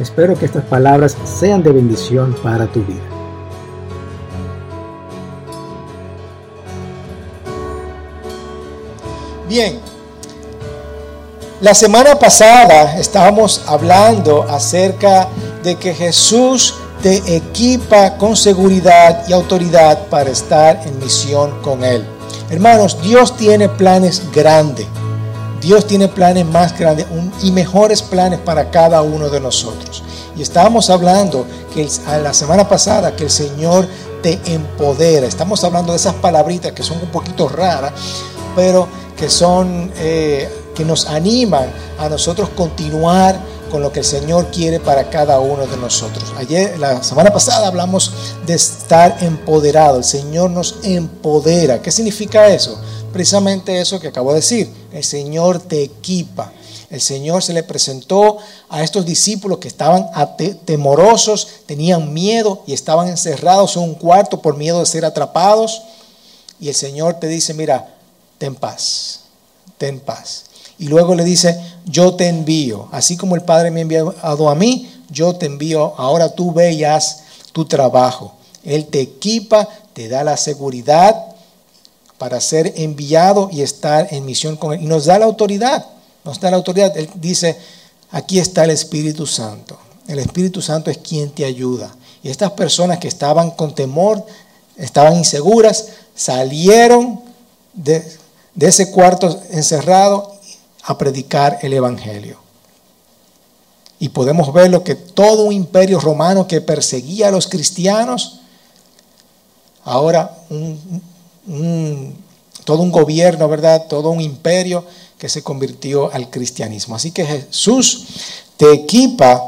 espero que estas palabras sean de bendición para tu vida. Bien, la semana pasada estábamos hablando acerca de que Jesús te equipa con seguridad y autoridad para estar en misión con Él. Hermanos, Dios tiene planes grandes. Dios tiene planes más grandes y mejores planes para cada uno de nosotros. Y estábamos hablando que la semana pasada que el Señor te empodera. Estamos hablando de esas palabritas que son un poquito raras, pero que son eh, que nos animan a nosotros continuar con lo que el Señor quiere para cada uno de nosotros. Ayer, la semana pasada hablamos de estar empoderado. El Señor nos empodera. ¿Qué significa eso? Precisamente eso que acabo de decir. El Señor te equipa. El Señor se le presentó a estos discípulos que estaban temorosos, tenían miedo y estaban encerrados en un cuarto por miedo de ser atrapados. Y el Señor te dice, mira, ten paz, ten paz. Y luego le dice, yo te envío, así como el Padre me ha enviado a mí, yo te envío, ahora tú ve tu trabajo. Él te equipa, te da la seguridad, para ser enviado y estar en misión con Él. Y nos da la autoridad, nos da la autoridad. Él dice, aquí está el Espíritu Santo. El Espíritu Santo es quien te ayuda. Y estas personas que estaban con temor, estaban inseguras, salieron de, ese cuarto encerrado a predicar el Evangelio. Y podemos ver lo que todo un imperio romano que perseguía a los cristianos, ahora un, todo un gobierno, ¿verdad? Todo un imperio que se convirtió al cristianismo. Así que Jesús te equipa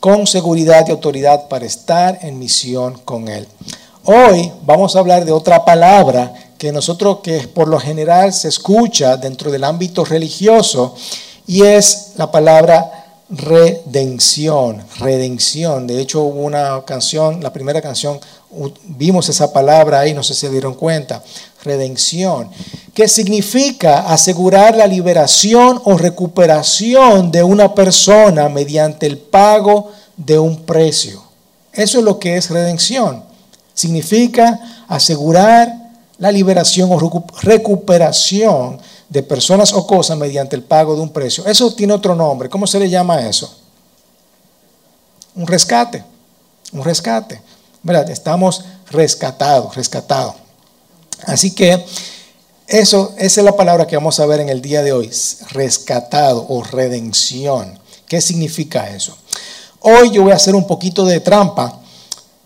con seguridad y autoridad para estar en misión con Él. Hoy vamos a hablar de otra palabra que nosotros, que por lo general se escucha dentro del ámbito religioso, y es la palabra redención, redención. De hecho, hubo una canción, la primera canción, vimos esa palabra ahí, no sé si se dieron cuenta, redención, que significa asegurar la liberación o recuperación de una persona mediante el pago de un precio. Eso es lo que es redención. Significa asegurar la liberación o recuperación de personas o cosas mediante el pago de un precio. Eso tiene otro nombre. ¿Cómo se le llama eso? Un rescate. Un rescate. Estamos rescatados, rescatados. Así que eso, esa es la palabra que vamos a ver en el día de hoy. Rescatado o redención. ¿Qué significa eso? Hoy yo voy a hacer un poquito de trampa.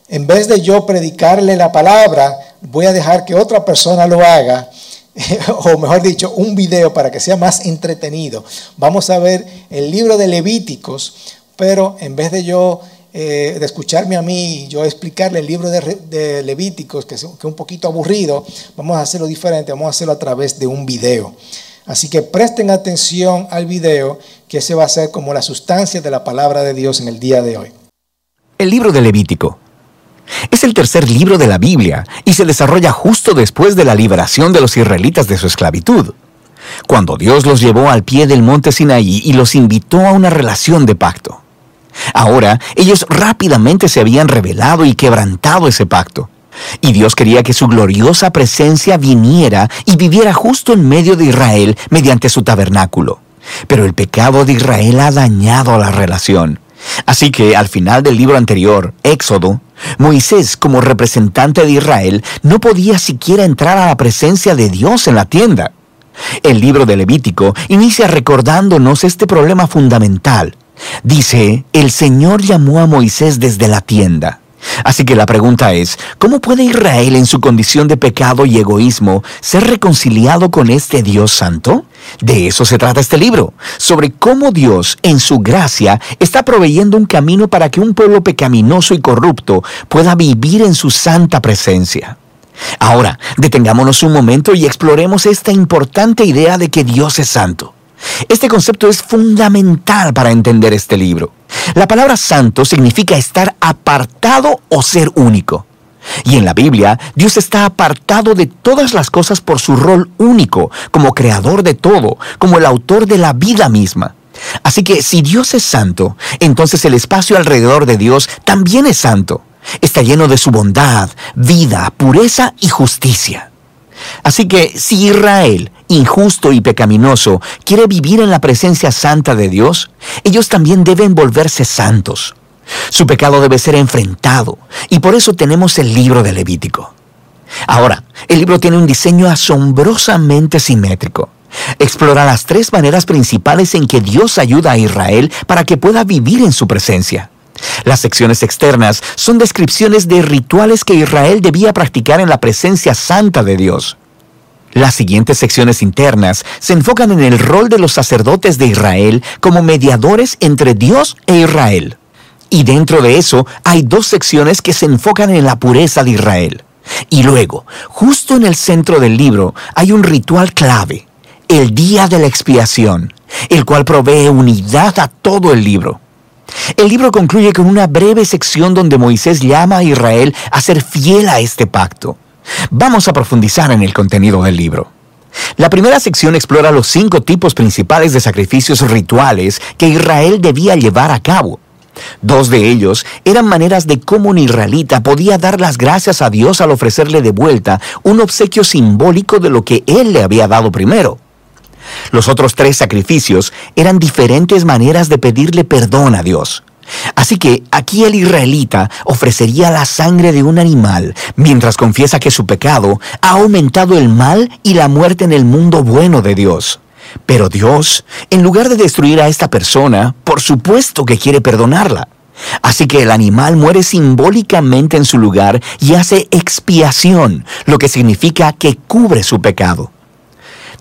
En vez de yo predicarle la palabra, voy a dejar que otra persona lo haga o mejor dicho, un video para que sea más entretenido. Vamos a ver el libro de Levíticos, pero en vez de yo, eh, de escucharme a mí y yo explicarle el libro de, Levíticos, que es, que es un poquito aburrido, vamos a hacerlo diferente, vamos a hacerlo a través de un video. Así que presten atención al video, que ese va a ser como la sustancia de la palabra de Dios en el día de hoy. El libro de Levítico es el tercer libro de la Biblia y se desarrolla justo después de la liberación de los israelitas de su esclavitud, cuando Dios los llevó al pie del monte Sinaí y los invitó a una relación de pacto. Ahora ellos rápidamente se habían revelado y quebrantado ese pacto. Y Dios quería que su gloriosa presencia viniera y viviera justo en medio de Israel mediante su tabernáculo. Pero el pecado de Israel ha dañado la relación. Así que al final del libro anterior, Éxodo, Moisés, como representante de Israel, no podía siquiera entrar a la presencia de Dios en la tienda. El libro de Levítico inicia recordándonos este problema fundamental. Dice, el Señor llamó a Moisés desde la tienda. Así que la pregunta es, ¿cómo puede Israel en su condición de pecado y egoísmo ser reconciliado con este Dios santo? De eso se trata este libro, sobre cómo Dios, en su gracia, está proveyendo un camino para que un pueblo pecaminoso y corrupto pueda vivir en su santa presencia. Ahora, detengámonos un momento y exploremos esta importante idea de que Dios es santo. Este concepto es fundamental para entender este libro. La palabra santo significa estar apartado o ser único. Y en la Biblia, Dios está apartado de todas las cosas por su rol único, como creador de todo, como el autor de la vida misma. Así que si Dios es santo, entonces el espacio alrededor de Dios también es santo. Está lleno de su bondad, vida, pureza y justicia. Así que si Israel, injusto y pecaminoso, quiere vivir en la presencia santa de Dios, ellos también deben volverse santos. Su pecado debe ser enfrentado y por eso tenemos el libro de Levítico. Ahora, el libro tiene un diseño asombrosamente simétrico. Explora las tres maneras principales en que Dios ayuda a Israel para que pueda vivir en su presencia. Las secciones externas son descripciones de rituales que Israel debía practicar en la presencia santa de Dios. Las siguientes secciones internas se enfocan en el rol de los sacerdotes de Israel como mediadores entre Dios e Israel. Y dentro de eso hay dos secciones que se enfocan en la pureza de Israel. Y luego, justo en el centro del libro, hay un ritual clave, el día de la expiación, el cual provee unidad a todo el libro. El libro concluye con una breve sección donde Moisés llama a Israel a ser fiel a este pacto. Vamos a profundizar en el contenido del libro. La primera sección explora los cinco tipos principales de sacrificios rituales que Israel debía llevar a cabo. Dos de ellos eran maneras de cómo un israelita podía dar las gracias a Dios al ofrecerle de vuelta un obsequio simbólico de lo que Él le había dado primero. Los otros tres sacrificios eran diferentes maneras de pedirle perdón a Dios. Así que aquí el israelita ofrecería la sangre de un animal mientras confiesa que su pecado ha aumentado el mal y la muerte en el mundo bueno de Dios. Pero Dios, en lugar de destruir a esta persona, por supuesto que quiere perdonarla. Así que el animal muere simbólicamente en su lugar y hace expiación, lo que significa que cubre su pecado.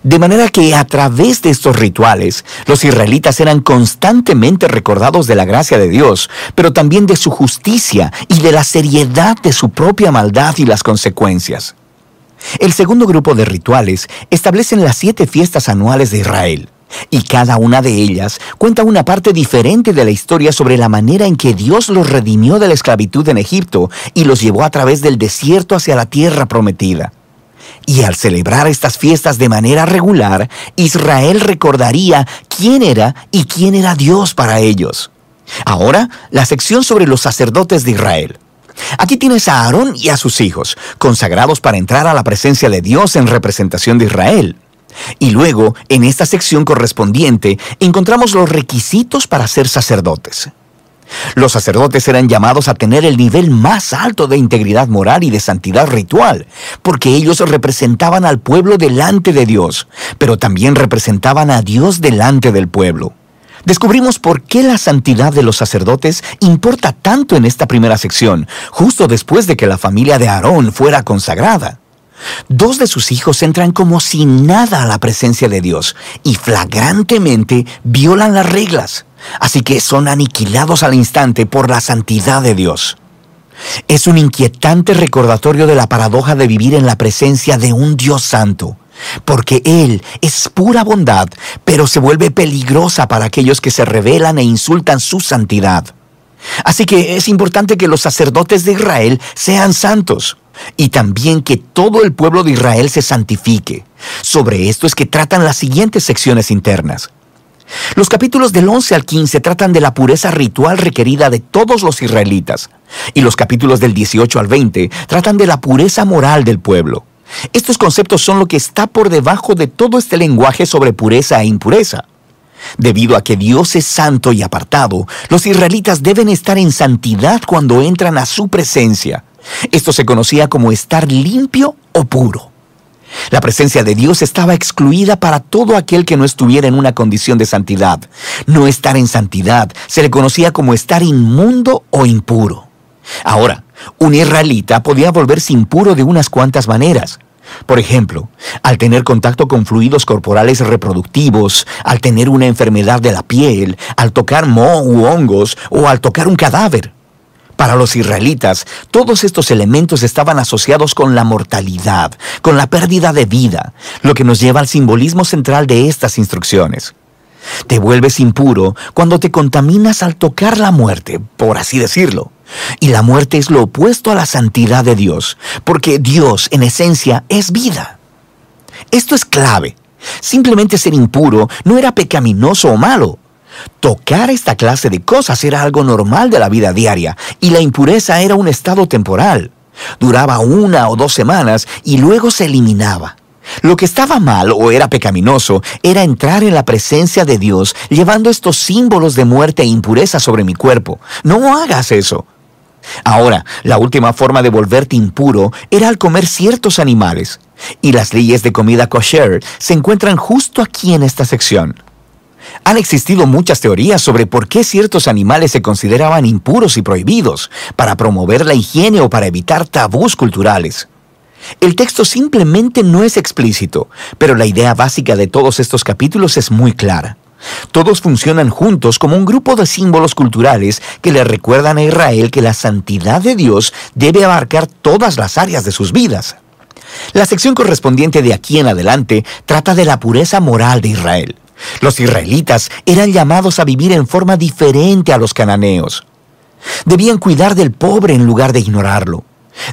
De manera que a través de estos rituales, los israelitas eran constantemente recordados de la gracia de Dios, pero también de su justicia y de la seriedad de su propia maldad y las consecuencias. El segundo grupo de rituales establecen las siete fiestas anuales de Israel, y cada una de ellas cuenta una parte diferente de la historia sobre la manera en que Dios los redimió de la esclavitud en Egipto y los llevó a través del desierto hacia la tierra prometida. Y al celebrar estas fiestas de manera regular, Israel recordaría quién era y quién era Dios para ellos. Ahora, la sección sobre los sacerdotes de Israel. Aquí tienes a Aarón y a sus hijos, consagrados para entrar a la presencia de Dios en representación de Israel. Y luego, en esta sección correspondiente, encontramos los requisitos para ser sacerdotes. Los sacerdotes eran llamados a tener el nivel más alto de integridad moral y de santidad ritual, porque ellos representaban al pueblo delante de Dios, pero también representaban a Dios delante del pueblo descubrimos por qué la santidad de los sacerdotes importa tanto en esta primera sección, justo después de que la familia de Aarón fuera consagrada. Dos de sus hijos entran como sin nada a la presencia de Dios y flagrantemente violan las reglas, así que son aniquilados al instante por la santidad de Dios. Es un inquietante recordatorio de la paradoja de vivir en la presencia de un Dios santo porque Él es pura bondad, pero se vuelve peligrosa para aquellos que se rebelan e insultan su santidad. Así que es importante que los sacerdotes de Israel sean santos y también que todo el pueblo de Israel se santifique. Sobre esto es que tratan las siguientes secciones internas. Los capítulos del 11 al 15 tratan de la pureza ritual requerida de todos los israelitas, y los capítulos del 18 al 20 tratan de la pureza moral del pueblo. Estos conceptos son lo que está por debajo de todo este lenguaje sobre pureza e impureza. Debido a que Dios es santo y apartado, los israelitas deben estar en santidad cuando entran a su presencia. Esto se conocía como estar limpio o puro. La presencia de Dios estaba excluida para todo aquel que no estuviera en una condición de santidad. No estar en santidad se le conocía como estar inmundo o impuro. Ahora, un israelita podía volverse impuro de unas cuantas maneras. Por ejemplo, al tener contacto con fluidos corporales reproductivos, al tener una enfermedad de la piel, al tocar moho u hongos o al tocar un cadáver. Para los israelitas, todos estos elementos estaban asociados con la mortalidad, con la pérdida de vida, lo que nos lleva al simbolismo central de estas instrucciones. Te vuelves impuro cuando te contaminas al tocar la muerte, por así decirlo. Y la muerte es lo opuesto a la santidad de Dios, porque Dios en esencia es vida. Esto es clave. Simplemente ser impuro no era pecaminoso o malo. Tocar esta clase de cosas era algo normal de la vida diaria, y la impureza era un estado temporal. Duraba una o dos semanas y luego se eliminaba. Lo que estaba mal o era pecaminoso era entrar en la presencia de Dios llevando estos símbolos de muerte e impureza sobre mi cuerpo. No hagas eso. Ahora, la última forma de volverte impuro era al comer ciertos animales, y las leyes de comida kosher se encuentran justo aquí en esta sección. Han existido muchas teorías sobre por qué ciertos animales se consideraban impuros y prohibidos, para promover la higiene o para evitar tabús culturales. El texto simplemente no es explícito, pero la idea básica de todos estos capítulos es muy clara. Todos funcionan juntos como un grupo de símbolos culturales que le recuerdan a Israel que la santidad de Dios debe abarcar todas las áreas de sus vidas. La sección correspondiente de aquí en adelante trata de la pureza moral de Israel. Los israelitas eran llamados a vivir en forma diferente a los cananeos. Debían cuidar del pobre en lugar de ignorarlo.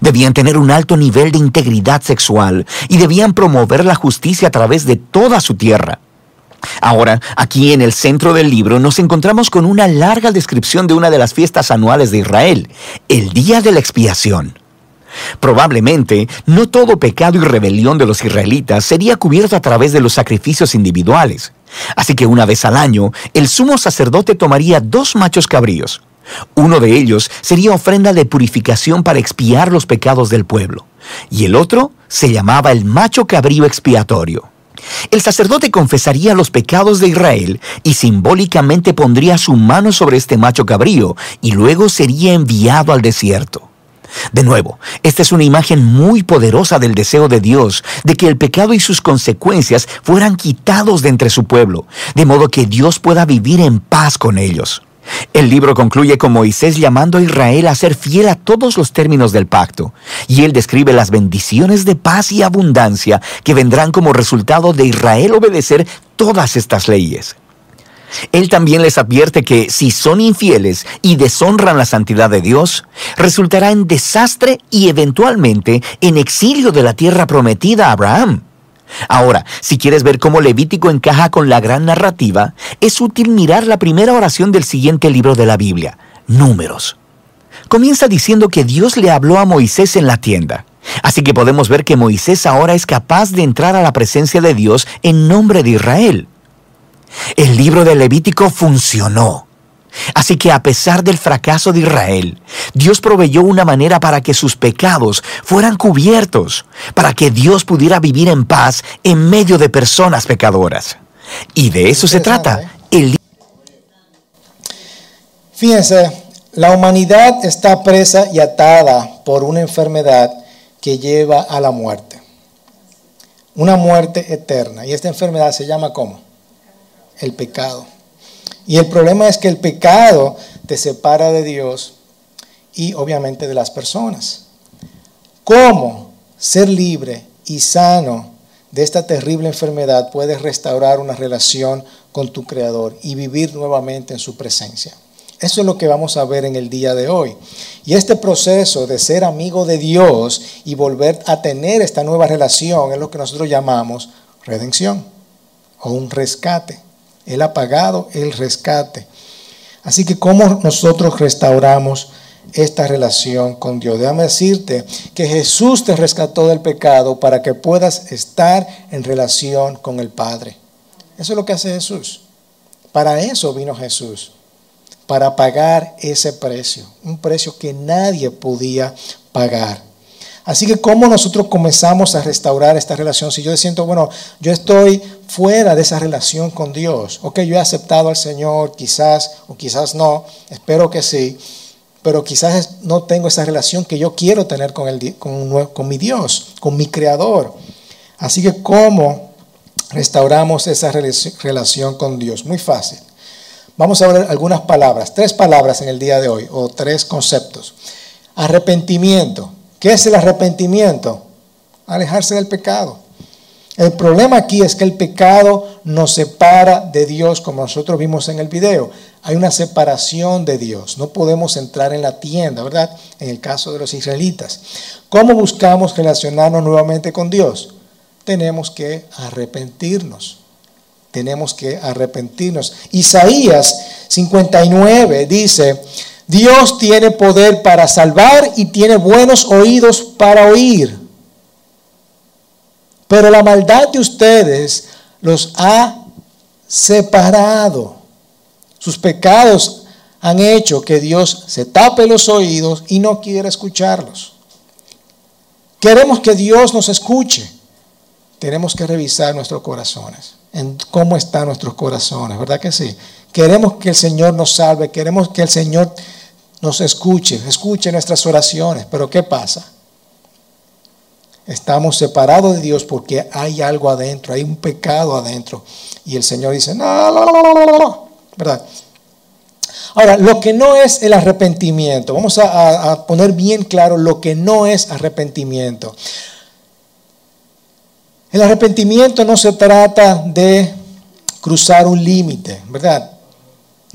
Debían tener un alto nivel de integridad sexual y debían promover la justicia a través de toda su tierra. Ahora, aquí en el centro del libro nos encontramos con una larga descripción de una de las fiestas anuales de Israel, el Día de la Expiación. Probablemente, no todo pecado y rebelión de los israelitas sería cubierto a través de los sacrificios individuales. Así que una vez al año, el sumo sacerdote tomaría dos machos cabríos, uno de ellos sería ofrenda de purificación para expiar los pecados del pueblo, y el otro se llamaba el macho cabrío expiatorio. El sacerdote confesaría los pecados de Israel y simbólicamente pondría su mano sobre este macho cabrío y luego sería enviado al desierto. De nuevo, esta es una imagen muy poderosa del deseo de Dios de que el pecado y sus consecuencias fueran quitados de entre su pueblo, de modo que Dios pueda vivir en paz con ellos. El libro concluye con Moisés llamando a Israel a ser fiel a todos los términos del pacto, y él describe las bendiciones de paz y abundancia que vendrán como resultado de Israel obedecer todas estas leyes. Él también les advierte que si son infieles y deshonran la santidad de Dios, resultará en desastre y eventualmente en exilio de la tierra prometida a Abraham. Ahora, si quieres ver cómo Levítico encaja con la gran narrativa, es útil mirar la primera oración del siguiente libro de la Biblia, Números. Comienza diciendo que Dios le habló a Moisés en la tienda. Así que podemos ver que Moisés ahora es capaz de entrar a la presencia de Dios en nombre de Israel. El libro de Levítico funcionó. Así que a pesar del fracaso de Israel, Dios proveyó una manera para que sus pecados fueran cubiertos, para que Dios pudiera vivir en paz en medio de personas pecadoras. Y de eso se trata. ¿eh? El... Fíjense, la humanidad está presa y atada por una enfermedad que lleva a la muerte. Una muerte eterna. Y esta enfermedad se llama ¿cómo? El pecado. Y el problema es que el pecado te separa de Dios y obviamente de las personas. ¿Cómo ser libre y sano de esta terrible enfermedad puedes restaurar una relación con tu Creador y vivir nuevamente en su presencia? Eso es lo que vamos a ver en el día de hoy. Y este proceso de ser amigo de Dios y volver a tener esta nueva relación es lo que nosotros llamamos redención o un rescate. Él ha pagado el rescate. Así que ¿cómo nosotros restauramos esta relación con Dios? Déjame decirte que Jesús te rescató del pecado para que puedas estar en relación con el Padre. Eso es lo que hace Jesús. Para eso vino Jesús, para pagar ese precio, un precio que nadie podía pagar. Así que cómo nosotros comenzamos a restaurar esta relación. Si yo siento, bueno, yo estoy fuera de esa relación con Dios. Ok, yo he aceptado al Señor, quizás o quizás no, espero que sí, pero quizás no tengo esa relación que yo quiero tener con, el, con, con mi Dios, con mi Creador. Así que, ¿cómo restauramos esa relación con Dios? Muy fácil. Vamos a ver algunas palabras, tres palabras en el día de hoy, o tres conceptos. Arrepentimiento. ¿Qué es el arrepentimiento? Alejarse del pecado. El problema aquí es que el pecado nos separa de Dios, como nosotros vimos en el video. Hay una separación de Dios. No podemos entrar en la tienda, ¿verdad? En el caso de los israelitas. ¿Cómo buscamos relacionarnos nuevamente con Dios? Tenemos que arrepentirnos. Tenemos que arrepentirnos. Isaías 59 dice, Dios tiene poder para salvar y tiene buenos oídos para oír. Pero la maldad de ustedes los ha separado. Sus pecados han hecho que Dios se tape los oídos y no quiera escucharlos. Queremos que Dios nos escuche. Tenemos que revisar nuestros corazones, en cómo están nuestros corazones, ¿verdad que sí? Queremos que el Señor nos salve, queremos que el Señor nos escuche, escuche nuestras oraciones, pero ¿qué pasa? Estamos separados de Dios porque hay algo adentro, hay un pecado adentro. Y el Señor dice, no, no, no, no, no, ¿verdad? Ahora, lo que no es el arrepentimiento, vamos a, a poner bien claro lo que no es arrepentimiento. El arrepentimiento no se trata de cruzar un límite, ¿verdad?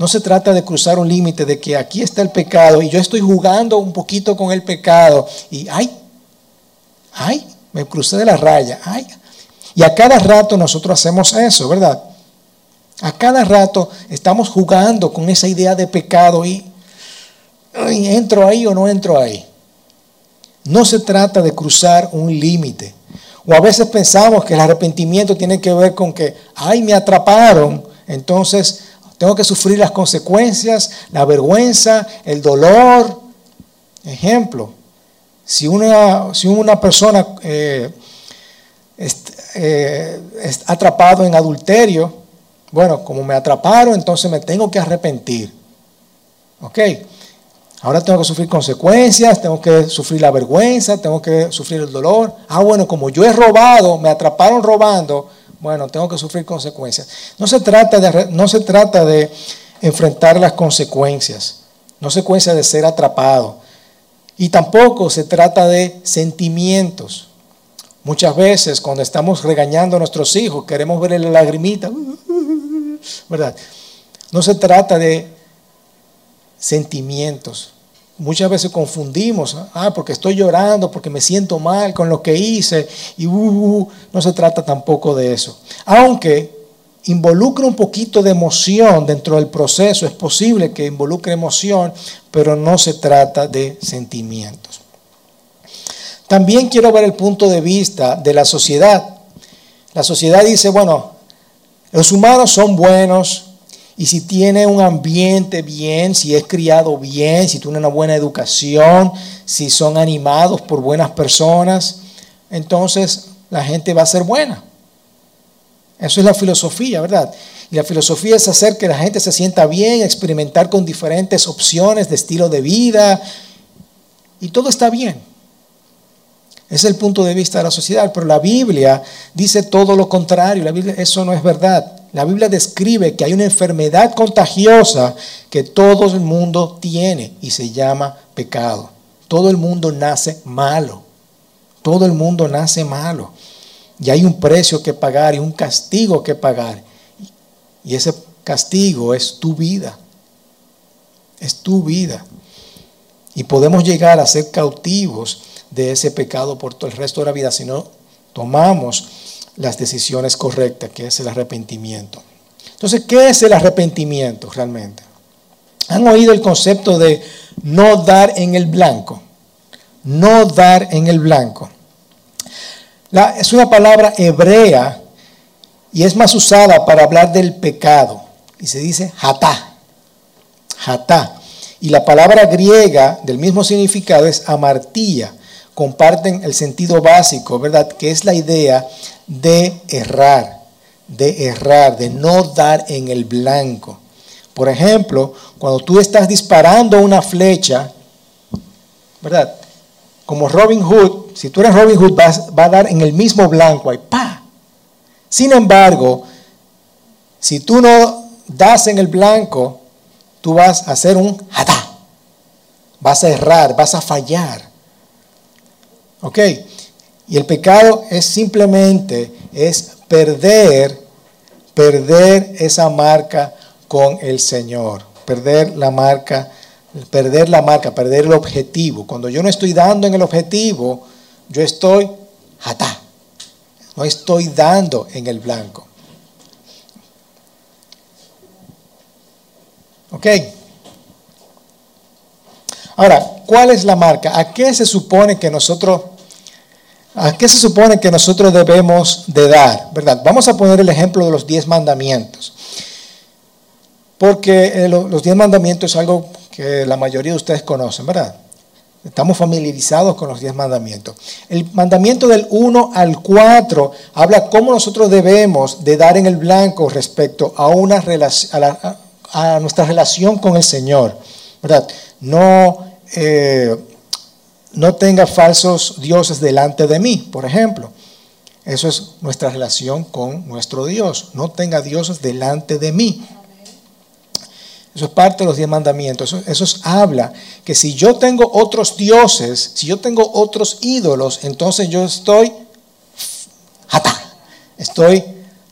No se trata de cruzar un límite de que aquí está el pecado y yo estoy jugando un poquito con el pecado y, ay, ay, me crucé de la raya, ay. Y a cada rato nosotros hacemos eso, ¿verdad? A cada rato estamos jugando con esa idea de pecado y, ¿entro ahí o no entro ahí? No se trata de cruzar un límite. O a veces pensamos que el arrepentimiento tiene que ver con que, ay, me atraparon, entonces tengo que sufrir las consecuencias, la vergüenza, el dolor. Ejemplo, si una, si una persona eh, eh, es, atrapado en adulterio, bueno, como me atraparon, entonces me tengo que arrepentir. ¿Ok? Ahora tengo que sufrir consecuencias, tengo que sufrir la vergüenza, tengo que sufrir el dolor. Ah, bueno, como yo he robado, me atraparon robando, bueno, tengo que sufrir consecuencias. No se trata de, no se trata de enfrentar las consecuencias, no se cuenta de ser atrapado. Y tampoco se trata de sentimientos. Muchas veces cuando estamos regañando a nuestros hijos, queremos verle la lagrimita, ¿verdad? No se trata de sentimientos. Muchas veces confundimos, ah, porque estoy llorando, porque me siento mal con lo que hice, y uh, uh, uh, no se trata tampoco de eso. Aunque involucra un poquito de emoción dentro del proceso, es posible que involucre emoción, pero no se trata de sentimientos. También quiero ver el punto de vista de la sociedad. La sociedad dice, bueno, los humanos son buenos y si tiene un ambiente bien, si es criado bien, si tiene una buena educación, si son animados por buenas personas, entonces la gente va a ser buena. Eso es la filosofía, ¿verdad? Y la filosofía es hacer que la gente se sienta bien, experimentar con diferentes opciones de estilo de vida. Y todo está bien. Es el punto de vista de la sociedad. Pero la Biblia dice todo lo contrario. La Biblia, eso no es verdad. La Biblia describe que hay una enfermedad contagiosa que todo el mundo tiene y se llama pecado. Todo el mundo nace malo. Todo el mundo nace malo. Y hay un precio que pagar y un castigo que pagar. Y ese castigo es tu vida. Es tu vida. Y podemos llegar a ser cautivos de ese pecado por todo el resto de la vida si no tomamos las decisiones correctas, que es el arrepentimiento. Entonces, ¿qué es el arrepentimiento realmente? ¿Han oído el concepto de no dar en el blanco? No dar en el blanco es una palabra hebrea y es más usada para hablar del pecado. Y se dice hatá. Hatá. Y la palabra griega del mismo significado es amartilla. Comparten el sentido básico, ¿verdad? Que es la idea de errar, de errar, de no dar en el blanco. Por ejemplo, cuando tú estás disparando una flecha, ¿verdad? Como Robin Hood, si tú eres Robin Hood, va a dar en el mismo blanco ahí, ¡pa! Sin embargo, si tú no das en el blanco, tú vas a hacer un jatá. Vas a errar, vas a fallar. ¿Ok? Y el pecado es simplemente, es perder, perder esa marca con el Señor. Perder la marca, perder la marca, perder el objetivo. Cuando yo no estoy dando en el objetivo, yo estoy jatá. No estoy dando en el blanco. ¿Ok? Ahora, ¿cuál es la marca? ¿A qué se supone que nosotros ¿A qué se supone que nosotros debemos de dar? ¿Verdad? Vamos a poner el ejemplo de los diez mandamientos. Porque eh, los diez mandamientos es algo que la mayoría de ustedes conocen, ¿verdad? Estamos familiarizados con los diez mandamientos. El mandamiento del 1 al 4 habla cómo nosotros debemos de dar en el blanco respecto a, una a, nuestra relación con el Señor, ¿verdad? No... Eh, no tenga falsos dioses delante de mí, por ejemplo. Eso es nuestra relación con nuestro Dios. No tenga dioses delante de mí. Eso es parte de los diez mandamientos. Eso, habla que si yo tengo otros dioses, si yo tengo otros ídolos, entonces yo estoy Estoy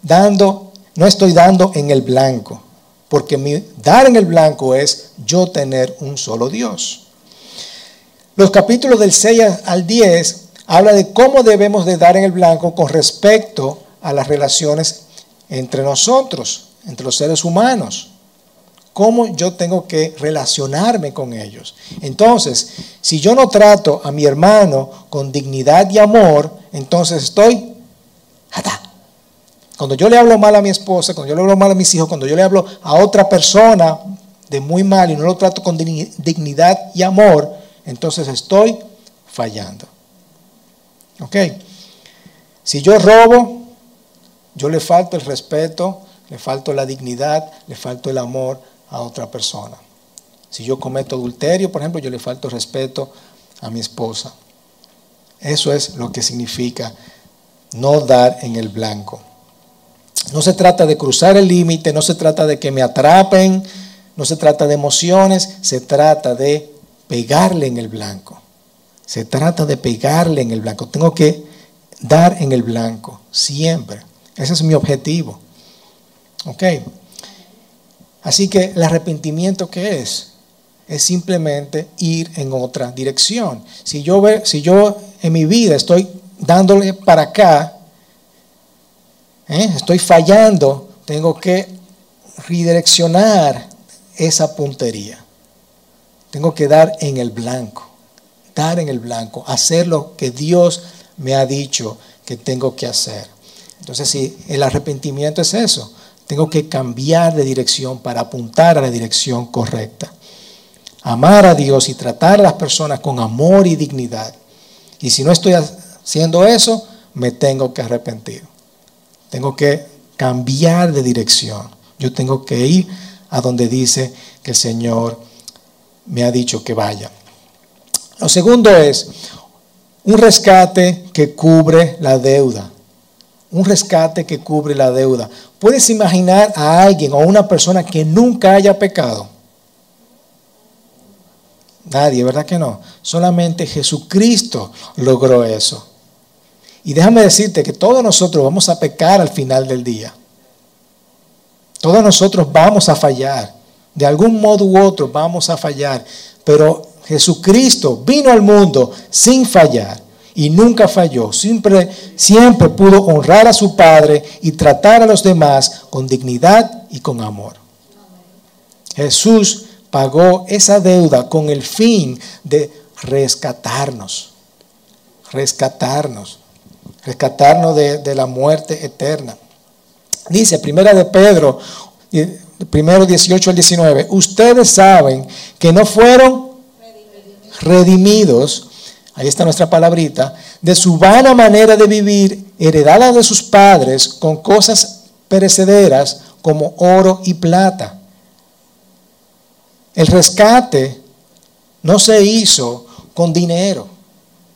dando, no estoy dando en el blanco. Porque mi dar en el blanco es yo tener un solo Dios. Los capítulos del 6 al 10 habla de cómo debemos de dar en el blanco con respecto a las relaciones entre nosotros, entre los seres humanos. Cómo yo tengo que relacionarme con ellos. Entonces, si yo no trato a mi hermano con dignidad y amor, entonces estoy Cuando yo le hablo mal a mi esposa, cuando yo le hablo mal a mis hijos, cuando yo le hablo a otra persona de muy mal y no lo trato con dignidad y amor, entonces estoy fallando. ¿Ok? Si yo robo, yo le falto el respeto, le falto la dignidad, le falto el amor a otra persona. Si yo cometo adulterio, por ejemplo, yo le falto respeto a mi esposa. Eso es lo que significa no dar en el blanco. No se trata de cruzar el límite, no se trata de que me atrapen, no se trata de emociones, se trata de pegarle en el blanco. Se trata de pegarle en el blanco. Tengo que dar en el blanco, siempre. Ese es mi objetivo. ¿Ok? Así que el arrepentimiento, ¿qué es? Es simplemente ir en otra dirección. Si yo, si yo en mi vida estoy dándole para acá, ¿eh? estoy fallando, tengo que redireccionar esa puntería. Tengo que dar en el blanco, dar en el blanco, hacer lo que Dios me ha dicho que tengo que hacer. Entonces, si el arrepentimiento es eso, tengo que cambiar de dirección para apuntar a la dirección correcta. Amar a Dios y tratar a las personas con amor y dignidad. Y si no estoy haciendo eso, me tengo que arrepentir. Tengo que cambiar de dirección. Yo tengo que ir a donde dice que el Señor me ha dicho que vaya. Lo segundo es un rescate que cubre la deuda. Un rescate que cubre la deuda. ¿Puedes imaginar a alguien o a una persona que nunca haya pecado? Nadie, ¿verdad que no? Solamente Jesucristo logró eso. Y déjame decirte que todos nosotros vamos a pecar al final del día. Todos nosotros vamos a fallar. De algún modo u otro vamos a fallar, pero Jesucristo vino al mundo sin fallar y nunca falló. Siempre, siempre pudo honrar a su Padre y tratar a los demás con dignidad y con amor. Jesús pagó esa deuda con el fin de rescatarnos, rescatarnos, rescatarnos de, de la muerte eterna. Dice Primera de Pedro primero 18 al 19, ustedes saben que no fueron redimidos, ahí está nuestra palabrita, de su vana manera de vivir, heredada de sus padres con cosas perecederas como oro y plata. El rescate no se hizo con dinero.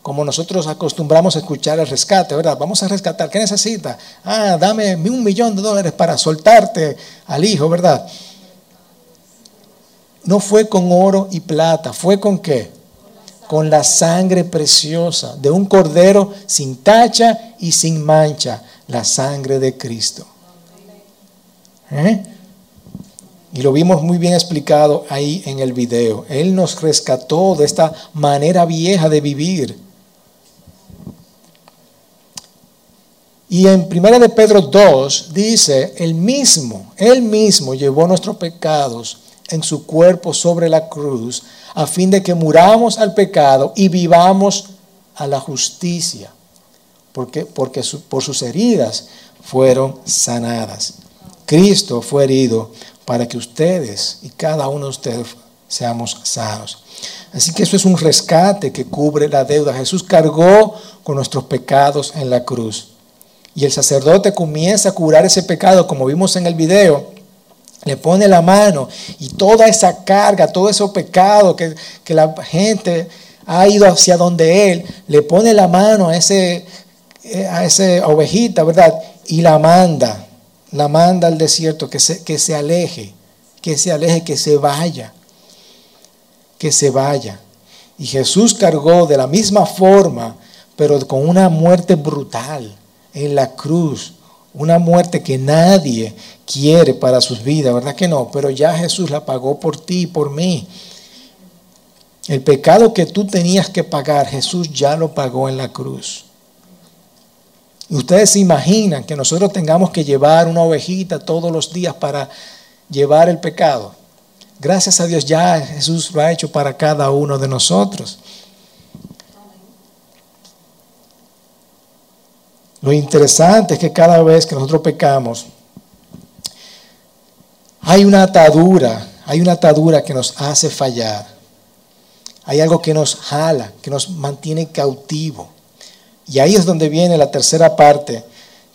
Como nosotros acostumbramos a escuchar el rescate, ¿verdad? Vamos a rescatar, ¿qué necesita? Ah, dame un millón de dólares para soltarte al hijo, ¿verdad? No fue con oro y plata, fue con qué? Con la sangre preciosa de un cordero sin tacha y sin mancha, la sangre de Cristo. ¿Eh? Y lo vimos muy bien explicado ahí en el video. Él nos rescató de esta manera vieja de vivir Y en 1 de Pedro 2 dice, el mismo, él mismo llevó nuestros pecados en su cuerpo sobre la cruz, a fin de que muramos al pecado y vivamos a la justicia, porque, porque por sus heridas fueron sanadas. Cristo fue herido para que ustedes y cada uno de ustedes seamos sanos. Así que eso es un rescate que cubre la deuda. Jesús cargó con nuestros pecados en la cruz. Y el sacerdote comienza a curar ese pecado, como vimos en el video. Le pone la mano y toda esa carga, todo ese pecado que, la gente ha ido hacia donde él, le pone la mano a ese a esa ovejita, ¿verdad? Y la manda, la manda al desierto, que se, que se aleje, que se aleje, que se vaya, que se vaya. Y Jesús cargó de la misma forma, pero con una muerte brutal en la cruz, una muerte que nadie quiere para sus vidas, ¿verdad que no? Pero ya Jesús la pagó por ti y por mí. El pecado que tú tenías que pagar, Jesús ya lo pagó en la cruz. Ustedes se imaginan que nosotros tengamos que llevar una ovejita todos los días para llevar el pecado. Gracias a Dios ya Jesús lo ha hecho para cada uno de nosotros. Lo interesante es que cada vez que nosotros pecamos, hay una atadura, hay una atadura que nos hace fallar. Hay algo que nos jala, que nos mantiene cautivo. Y ahí es donde viene la tercera parte,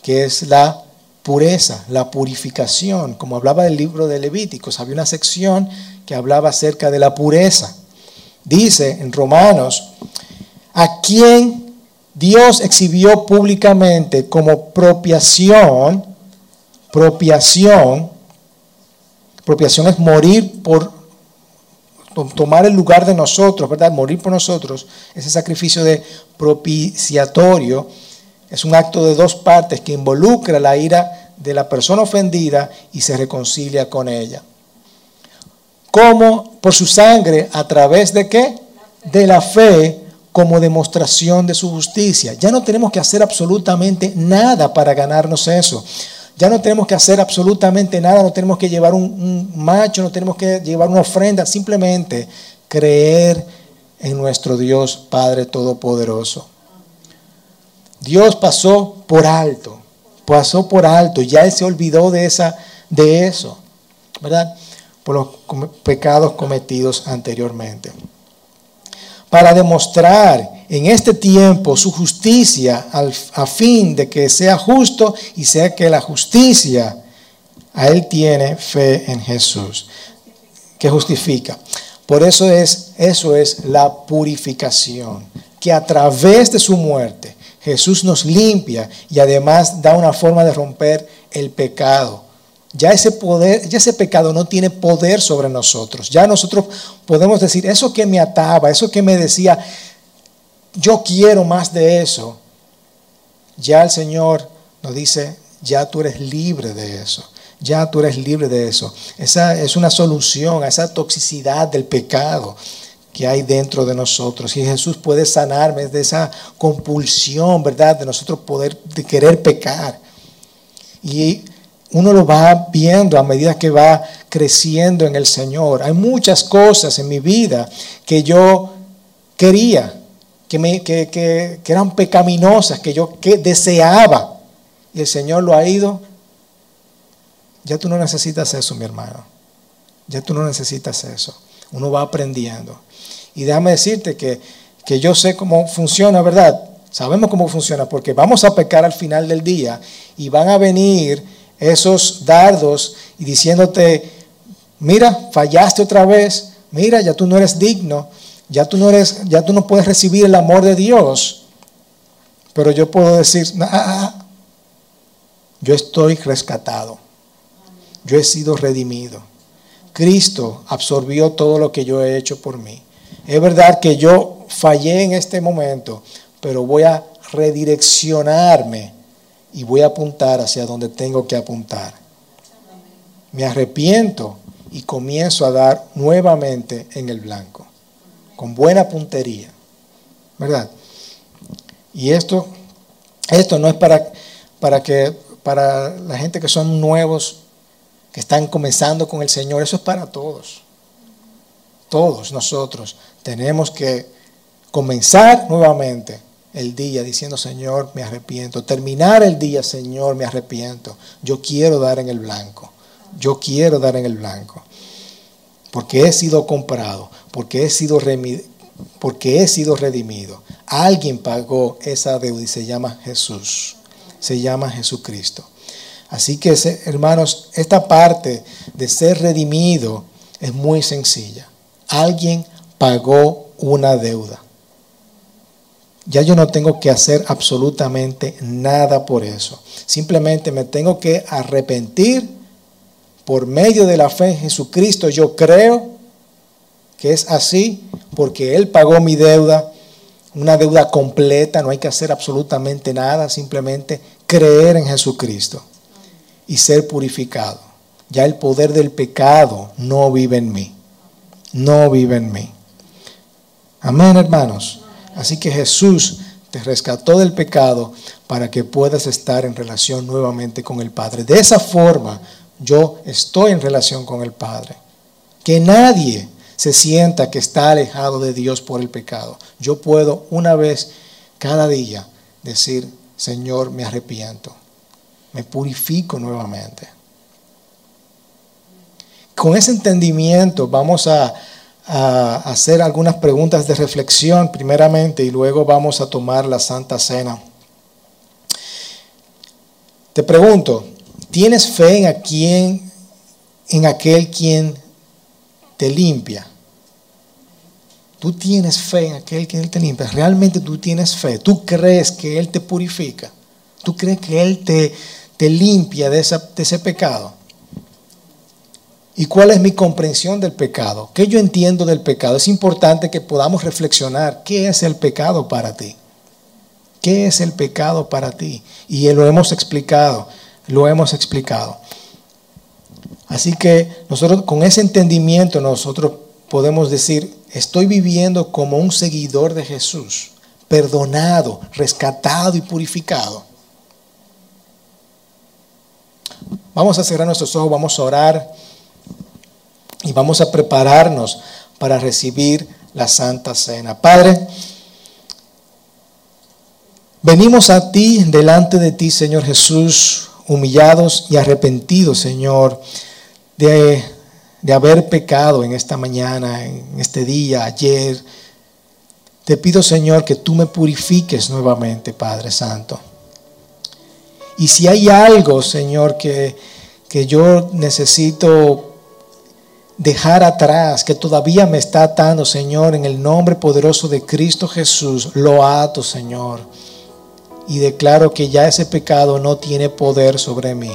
que es la pureza, la purificación. Como hablaba del libro de Levíticos, había una sección que hablaba acerca de la pureza. Dice en Romanos, ¿a quién Dios exhibió públicamente como propiación, propiación, propiación es morir por tomar el lugar de nosotros, ¿verdad? Morir por nosotros, ese sacrificio de propiciatorio es un acto de dos partes que involucra la ira de la persona ofendida y se reconcilia con ella. ¿Cómo? Por su sangre, a través de qué? De la fe como demostración de su justicia. Ya no tenemos que hacer absolutamente nada para ganarnos eso. Ya no tenemos que hacer absolutamente nada, no tenemos que llevar un, macho, no tenemos que llevar una ofrenda, simplemente creer en nuestro Dios Padre Todopoderoso. Dios pasó por alto, pasó por alto, ya Él se olvidó de, esa, de eso, ¿verdad? Por los pecados cometidos anteriormente para demostrar en este tiempo su justicia a fin de que sea justo y sea que la justicia a él tiene fe en Jesús, que justifica. Por eso es eso es la purificación, que a través de su muerte Jesús nos limpia y además da una forma de romper el pecado ya ese poder, ya ese pecado no tiene poder sobre nosotros. Ya nosotros podemos decir, eso que me ataba, eso que me decía, yo quiero más de eso. Ya el Señor nos dice, ya tú eres libre de eso. Ya tú eres libre de eso. Esa es una solución a esa toxicidad del pecado que hay dentro de nosotros. Y Jesús puede sanarme de esa compulsión, ¿verdad? De nosotros poder, de querer pecar. Y uno lo va viendo a medida que va creciendo en el Señor. Hay muchas cosas en mi vida que yo quería, que, me, que, eran pecaminosas, que yo que deseaba. Y el Señor lo ha ido. Ya tú no necesitas eso, mi hermano. Ya tú no necesitas eso. Uno va aprendiendo. Y déjame decirte que, que yo sé cómo funciona, ¿verdad? Sabemos cómo funciona, porque vamos a pecar al final del día y van a venir esos dardos y diciéndote, mira, fallaste otra vez, mira, ya tú no eres digno. ya tú no eres, ya tú no puedes recibir el amor de Dios. Pero yo puedo decir, ah, ah, ah, yo estoy rescatado. Yo he sido redimido. Cristo absorbió todo lo que yo he hecho por mí. Es verdad que yo fallé en este momento, pero voy a redireccionarme y voy a apuntar hacia donde tengo que apuntar. Me arrepiento y comienzo a dar nuevamente en el blanco, con buena puntería. ¿Verdad? Y esto, esto no es para, para, que, para la gente que son nuevos, que están comenzando con el Señor, eso es para todos. Todos nosotros tenemos que comenzar nuevamente el día diciendo, Señor, me arrepiento. Terminar el día, Señor, me arrepiento. Yo quiero dar en el blanco. Yo quiero dar en el blanco. Porque he sido comprado, porque he sido, porque he sido redimido. Alguien pagó esa deuda y se llama Jesús. Se llama Jesucristo. Así que, hermanos, esta parte de ser redimido es muy sencilla. Alguien pagó una deuda. Ya yo no tengo que hacer absolutamente nada por eso. Simplemente me tengo que arrepentir por medio de la fe en Jesucristo. Yo creo que es así porque Él pagó mi deuda, una deuda completa, no hay que hacer absolutamente nada, simplemente creer en Jesucristo y ser purificado. Ya el poder del pecado no vive en mí, no vive en mí. Amén, hermanos. Así que Jesús te rescató del pecado para que puedas estar en relación nuevamente con el Padre. De esa forma yo estoy en relación con el Padre. Que nadie se sienta que está alejado de Dios por el pecado. Yo puedo una vez cada día decir, Señor, me arrepiento. Me purifico nuevamente. Con ese entendimiento vamos a a hacer algunas preguntas de reflexión primeramente y luego vamos a tomar la Santa Cena. Te pregunto, ¿tienes fe en, quien, en aquel quien te limpia? Tú tienes fe en aquel quien te limpia. Realmente tú tienes fe. Tú crees que Él te purifica. Tú crees que Él te, te limpia de, de ese pecado. ¿Y cuál es mi comprensión del pecado? ¿Qué yo entiendo del pecado? Es importante que podamos reflexionar. ¿Qué es el pecado para ti? ¿Qué es el pecado para ti? Y lo hemos explicado, lo hemos explicado. Así que nosotros con ese entendimiento nosotros podemos decir, estoy viviendo como un seguidor de Jesús, perdonado, rescatado y purificado. Vamos a cerrar nuestros ojos, vamos a orar y vamos a prepararnos para recibir la Santa Cena. Padre, venimos a ti, delante de ti, Señor Jesús, humillados y arrepentidos, Señor, de, de haber pecado en esta mañana, en este día, ayer. Te pido, Señor, que tú me purifiques nuevamente, Padre Santo. Y si hay algo, Señor, que, que yo necesito dejar atrás, que todavía me está atando, Señor, en el nombre poderoso de Cristo Jesús, lo ato, Señor. Y declaro que ya ese pecado no tiene poder sobre mí.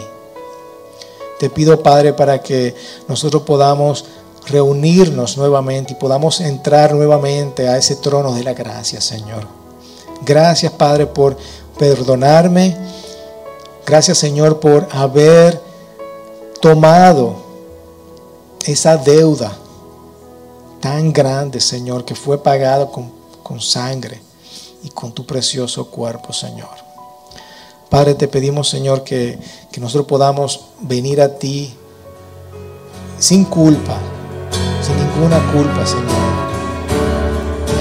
Te pido, Padre, para que nosotros podamos reunirnos nuevamente y podamos entrar nuevamente a ese trono de la gracia, Señor. Gracias, Padre, por perdonarme. Gracias, Señor, por haber tomado esa deuda tan grande, Señor, que fue pagada con, con sangre y con tu precioso cuerpo, Señor. Padre, te pedimos, Señor, que, que nosotros podamos venir a ti sin culpa, sin ninguna culpa, Señor,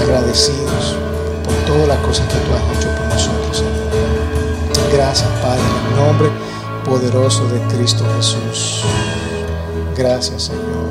agradecidos por todas las cosas que tú has hecho por nosotros, Señor. Gracias, Padre, en el nombre poderoso de Cristo Jesús. Gracias, Señor.